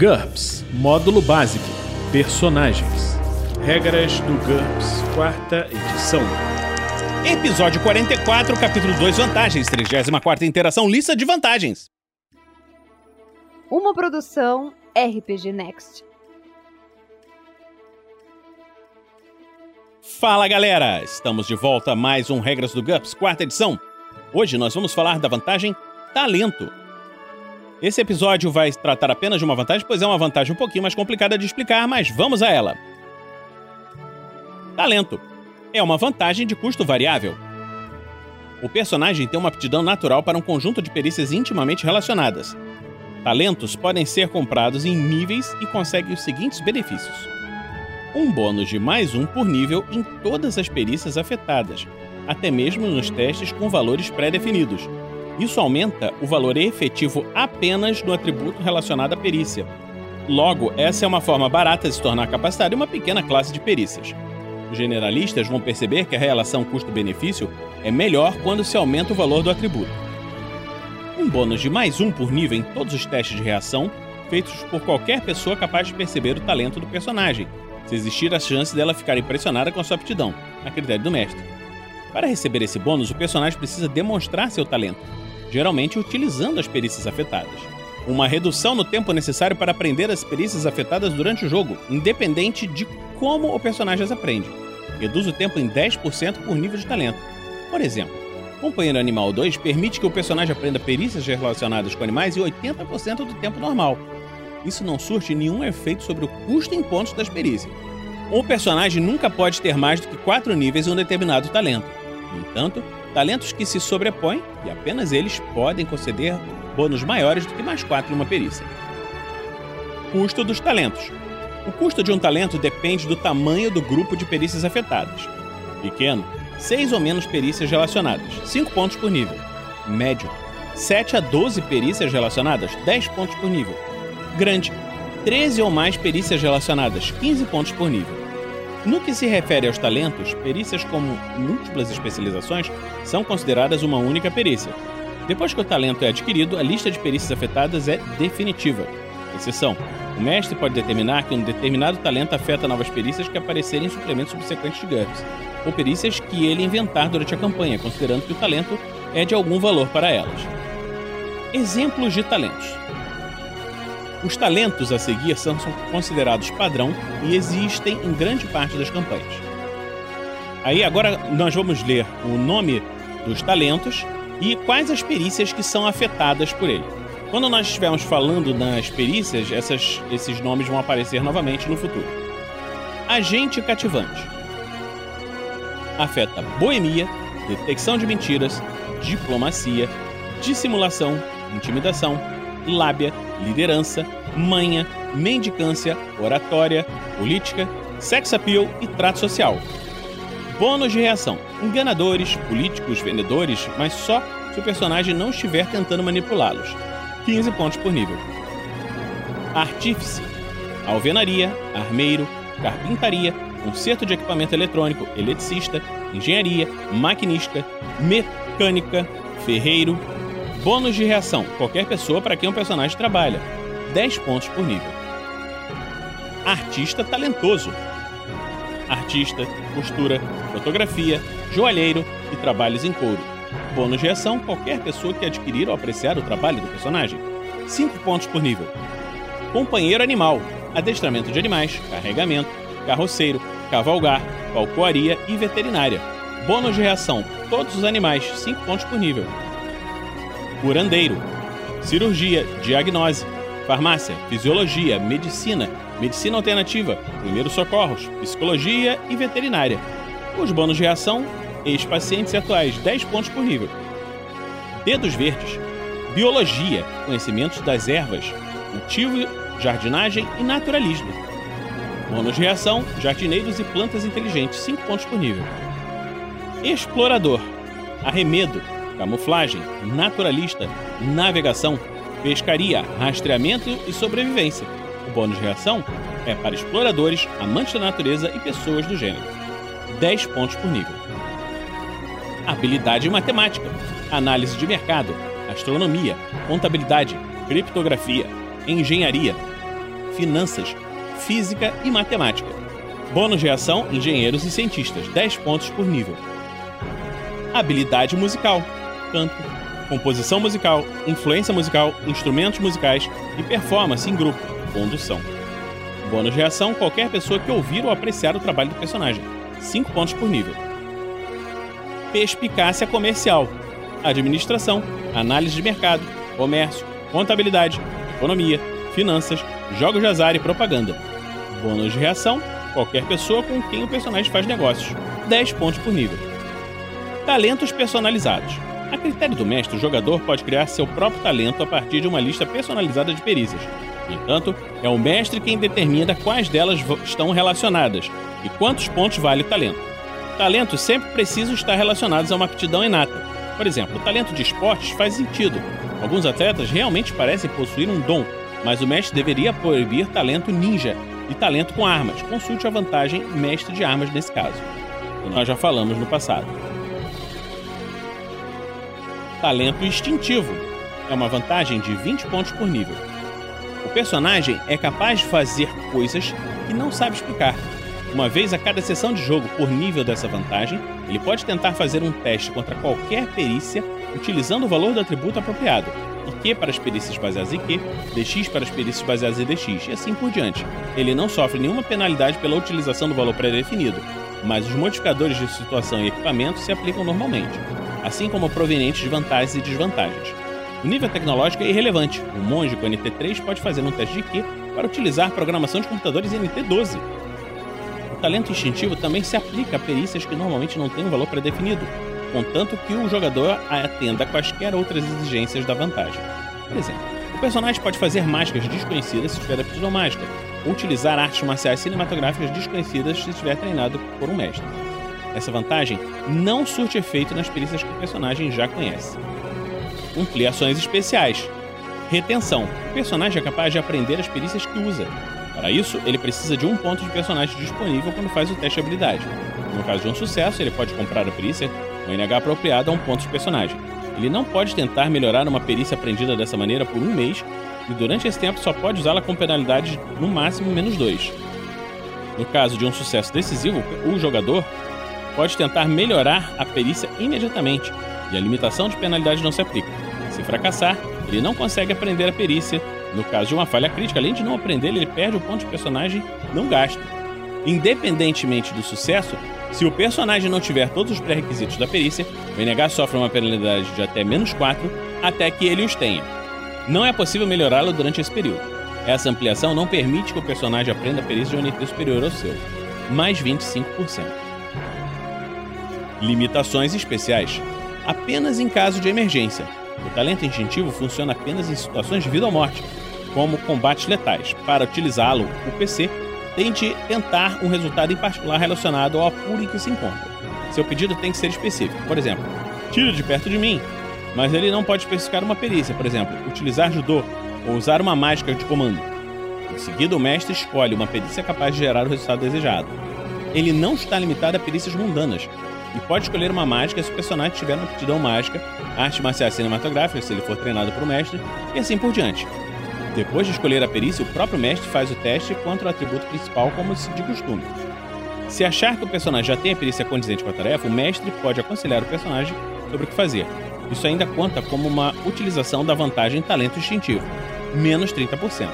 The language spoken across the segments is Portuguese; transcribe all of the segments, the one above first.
GURPS Módulo Básico Personagens Regras do GURPS, quarta edição. Episódio 44, capítulo 2, vantagens. 34 interação, lista de vantagens. Uma produção RPG Next. Fala galera, estamos de volta a mais um Regras do GURPS, quarta edição. Hoje nós vamos falar da vantagem Talento. Esse episódio vai tratar apenas de uma vantagem, pois é uma vantagem um pouquinho mais complicada de explicar, mas vamos a ela. Talento é uma vantagem de custo variável. O personagem tem uma aptidão natural para um conjunto de perícias intimamente relacionadas. Talentos podem ser comprados em níveis e conseguem os seguintes benefícios: um bônus de mais um por nível em todas as perícias afetadas, até mesmo nos testes com valores pré-definidos, isso aumenta o valor efetivo apenas no atributo relacionado à perícia. Logo, essa é uma forma barata de se tornar capacitado em uma pequena classe de perícias. Os generalistas vão perceber que a relação custo-benefício é melhor quando se aumenta o valor do atributo. Um bônus de mais um por nível em todos os testes de reação, feitos por qualquer pessoa capaz de perceber o talento do personagem, se existir a chance dela ficar impressionada com a sua aptidão, a critério do mestre. Para receber esse bônus, o personagem precisa demonstrar seu talento, geralmente utilizando as perícias afetadas. Uma redução no tempo necessário para aprender as perícias afetadas durante o jogo, independente de como o personagem as aprende. Reduz o tempo em 10% por nível de talento. Por exemplo, Companheiro Animal 2 permite que o personagem aprenda perícias relacionadas com animais em 80% do tempo normal. Isso não surte nenhum efeito sobre o custo em pontos das perícias. Um personagem nunca pode ter mais do que 4 níveis em um determinado talento. No entanto, talentos que se sobrepõem e apenas eles podem conceder bônus maiores do que mais 4 em uma perícia. Custo dos talentos. O custo de um talento depende do tamanho do grupo de perícias afetadas. Pequeno, 6 ou menos perícias relacionadas, 5 pontos por nível. Médio, 7 a 12 perícias relacionadas, 10 pontos por nível. Grande, 13 ou mais perícias relacionadas, 15 pontos por nível. No que se refere aos talentos, perícias como múltiplas especializações são consideradas uma única perícia. Depois que o talento é adquirido, a lista de perícias afetadas é definitiva. Exceção: o mestre pode determinar que um determinado talento afeta novas perícias que aparecerem em suplementos subsequentes de GURPS, ou perícias que ele inventar durante a campanha, considerando que o talento é de algum valor para elas. Exemplos de talentos. Os talentos a seguir são considerados padrão e existem em grande parte das campanhas. Aí agora nós vamos ler o nome dos talentos e quais as perícias que são afetadas por ele. Quando nós estivermos falando nas perícias, essas, esses nomes vão aparecer novamente no futuro. Agente cativante. Afeta boemia, detecção de mentiras, diplomacia, dissimulação, intimidação, lábia, liderança, manha, mendicância, oratória, política, sex appeal e trato social. Bônus de reação: enganadores, políticos, vendedores, mas só se o personagem não estiver tentando manipulá-los. 15 pontos por nível. Artífice: alvenaria, armeiro, carpintaria, conserto de equipamento eletrônico, eletricista, engenharia, maquinista, mecânica, ferreiro, Bônus de reação: qualquer pessoa para quem um personagem trabalha. 10 pontos por nível. Artista talentoso: artista, costura, fotografia, joalheiro e trabalhos em couro. Bônus de reação: qualquer pessoa que adquirir ou apreciar o trabalho do personagem. 5 pontos por nível. Companheiro animal: adestramento de animais, carregamento, carroceiro, cavalgar, falcoaria e veterinária. Bônus de reação: todos os animais, 5 pontos por nível curandeiro, cirurgia, diagnose, farmácia, fisiologia, medicina, medicina alternativa, primeiros socorros, psicologia e veterinária. Os bônus de reação, ex-pacientes atuais, 10 pontos por nível. Dedos verdes, biologia, conhecimentos das ervas, cultivo, jardinagem e naturalismo. Bônus de reação, jardineiros e plantas inteligentes, 5 pontos por nível. Explorador, arremedo, camuflagem, naturalista, navegação, pescaria, rastreamento e sobrevivência. O bônus de reação é para exploradores, amantes da natureza e pessoas do gênero. 10 pontos por nível. Habilidade matemática, análise de mercado, astronomia, contabilidade, criptografia, engenharia. finanças, física e matemática. Bônus de ação, engenheiros e cientistas, 10 pontos por nível. Habilidade musical, canto, composição musical, influência musical, instrumentos musicais e performance em grupo, condução. Bônus de ação, qualquer pessoa que ouvir ou apreciar o trabalho do personagem, 5 pontos por nível. Perspicácia comercial, administração, análise de mercado, comércio, contabilidade, economia, finanças, jogos de azar e propaganda. Bônus de reação, qualquer pessoa com quem o personagem faz negócios, 10 pontos por nível. Talentos personalizados. A critério do mestre, o jogador pode criar seu próprio talento a partir de uma lista personalizada de perícias. No entanto, é o mestre quem determina quais delas estão relacionadas e quantos pontos vale o talento. Talentos sempre precisam estar relacionados a uma aptidão inata. Por exemplo, o talento de esportes faz sentido. Alguns atletas realmente parecem possuir um dom, mas o mestre deveria proibir talento ninja e talento com armas. Consulte a vantagem mestre de armas nesse caso. Nós já falamos no passado. Talento instintivo é uma vantagem de 20 pontos por nível. O personagem é capaz de fazer coisas que não sabe explicar. Uma vez a cada sessão de jogo por nível dessa vantagem, ele pode tentar fazer um teste contra qualquer perícia utilizando o valor do atributo apropriado, IQ para as perícias baseadas em Q, DX para as perícias baseadas em DX e assim por diante. Ele não sofre nenhuma penalidade pela utilização do valor pré-definido, mas os modificadores de situação e equipamento se aplicam normalmente, assim como provenientes de vantagens e desvantagens. O nível tecnológico é irrelevante. O monge com NT3 pode fazer um teste de Q para utilizar programação de computadores NT12. O talento instintivo também se aplica a perícias que normalmente não têm um valor pré-definido, contanto que o jogador atenda a quaisquer outras exigências da vantagem. Por exemplo, o personagem pode fazer mágicas desconhecidas se tiver aptidão mágica, ou utilizar artes marciais cinematográficas desconhecidas se estiver treinado por um mestre. Essa vantagem não surte efeito nas perícias que o personagem já conhece. Cumprir ações especiais. Retenção. O personagem é capaz de aprender as perícias que usa. Para isso, ele precisa de um ponto de personagem disponível quando faz o teste de habilidade. No caso de um sucesso, ele pode comprar a perícia um NH apropriado a um ponto de personagem. Ele não pode tentar melhorar uma perícia aprendida dessa maneira por um mês e durante esse tempo só pode usá-la com penalidade no máximo menos 2. No caso de um sucesso decisivo, o jogador pode tentar melhorar a perícia imediatamente e a limitação de penalidade não se aplica. Se fracassar, ele não consegue aprender a perícia. No caso de uma falha crítica, além de não aprender, ele perde o ponto de personagem não gasto. Independentemente do sucesso, se o personagem não tiver todos os pré-requisitos da perícia, o NH sofre uma penalidade de até menos 4 até que ele os tenha. Não é possível melhorá-lo durante esse período. Essa ampliação não permite que o personagem aprenda a perícia de um NT superior ao seu, mais 25%. Limitações especiais. Apenas em caso de emergência. O talento instintivo funciona apenas em situações de vida ou morte, como combates letais. Para utilizá-lo, o PC Tente tentar um resultado em particular relacionado ao apuro em que se encontra. Seu pedido tem que ser específico. Por exemplo, tire de perto de mim, mas ele não pode especificar uma perícia, por exemplo, utilizar judô ou usar uma mágica de comando. Em seguida, o mestre escolhe uma perícia capaz de gerar o resultado desejado. Ele não está limitado a perícias mundanas e pode escolher uma mágica se o personagem tiver uma aptidão mágica, arte marcial cinematográfica se ele for treinado por um mestre, e assim por diante. Depois de escolher a perícia, o próprio mestre faz o teste contra o atributo principal, como de costume. Se achar que o personagem já tem a perícia condizente com a tarefa, o mestre pode aconselhar o personagem sobre o que fazer. Isso ainda conta como uma utilização da vantagem talento instintivo, menos 30%.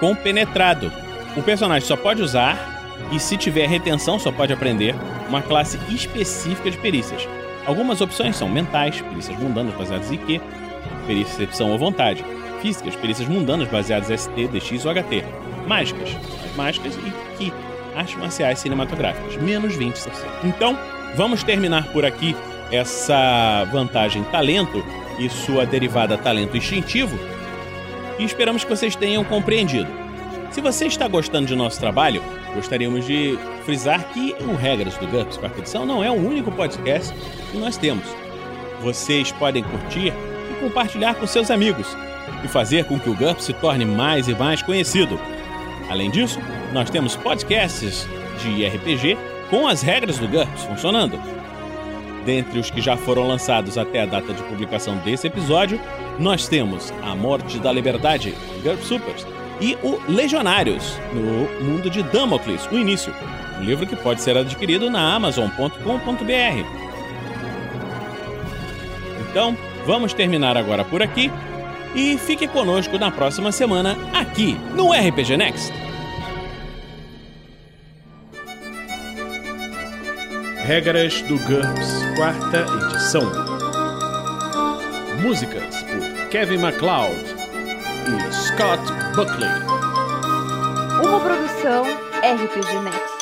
Compenetrado. O personagem só pode usar, e se tiver retenção, só pode aprender, uma classe específica de perícias. Algumas opções são mentais, perícias mundanas baseadas em Q, percepção ou vontade físicas, perícias mundanas baseadas em ST, DX ou HT. Mágicas, mágicas e Ki, artes marciais cinematográficas, menos 20%. Então, vamos terminar por aqui essa vantagem talento e sua derivada talento instintivo e esperamos que vocês tenham compreendido. Se você está gostando de nosso trabalho, gostaríamos de frisar que o Regras do GURPS quarta edição não é o único podcast que nós temos. Vocês podem curtir e compartilhar com seus amigos e fazer com que o GURPS se torne mais e mais conhecido. Além disso, nós temos podcasts de RPG com as regras do GURPS funcionando. Dentre os que já foram lançados até a data de publicação desse episódio, nós temos A Morte da Liberdade, GURPS Supers, e o Legionários, no mundo de Damocles, o início. Um livro que pode ser adquirido na Amazon.com.br. Então, vamos terminar agora por aqui e fique conosco na próxima semana aqui no RPG Next. Regras do GURPS, quarta edição. Músicas por Kevin MacLeod e Scott Buckley. Uma produção RPG Next.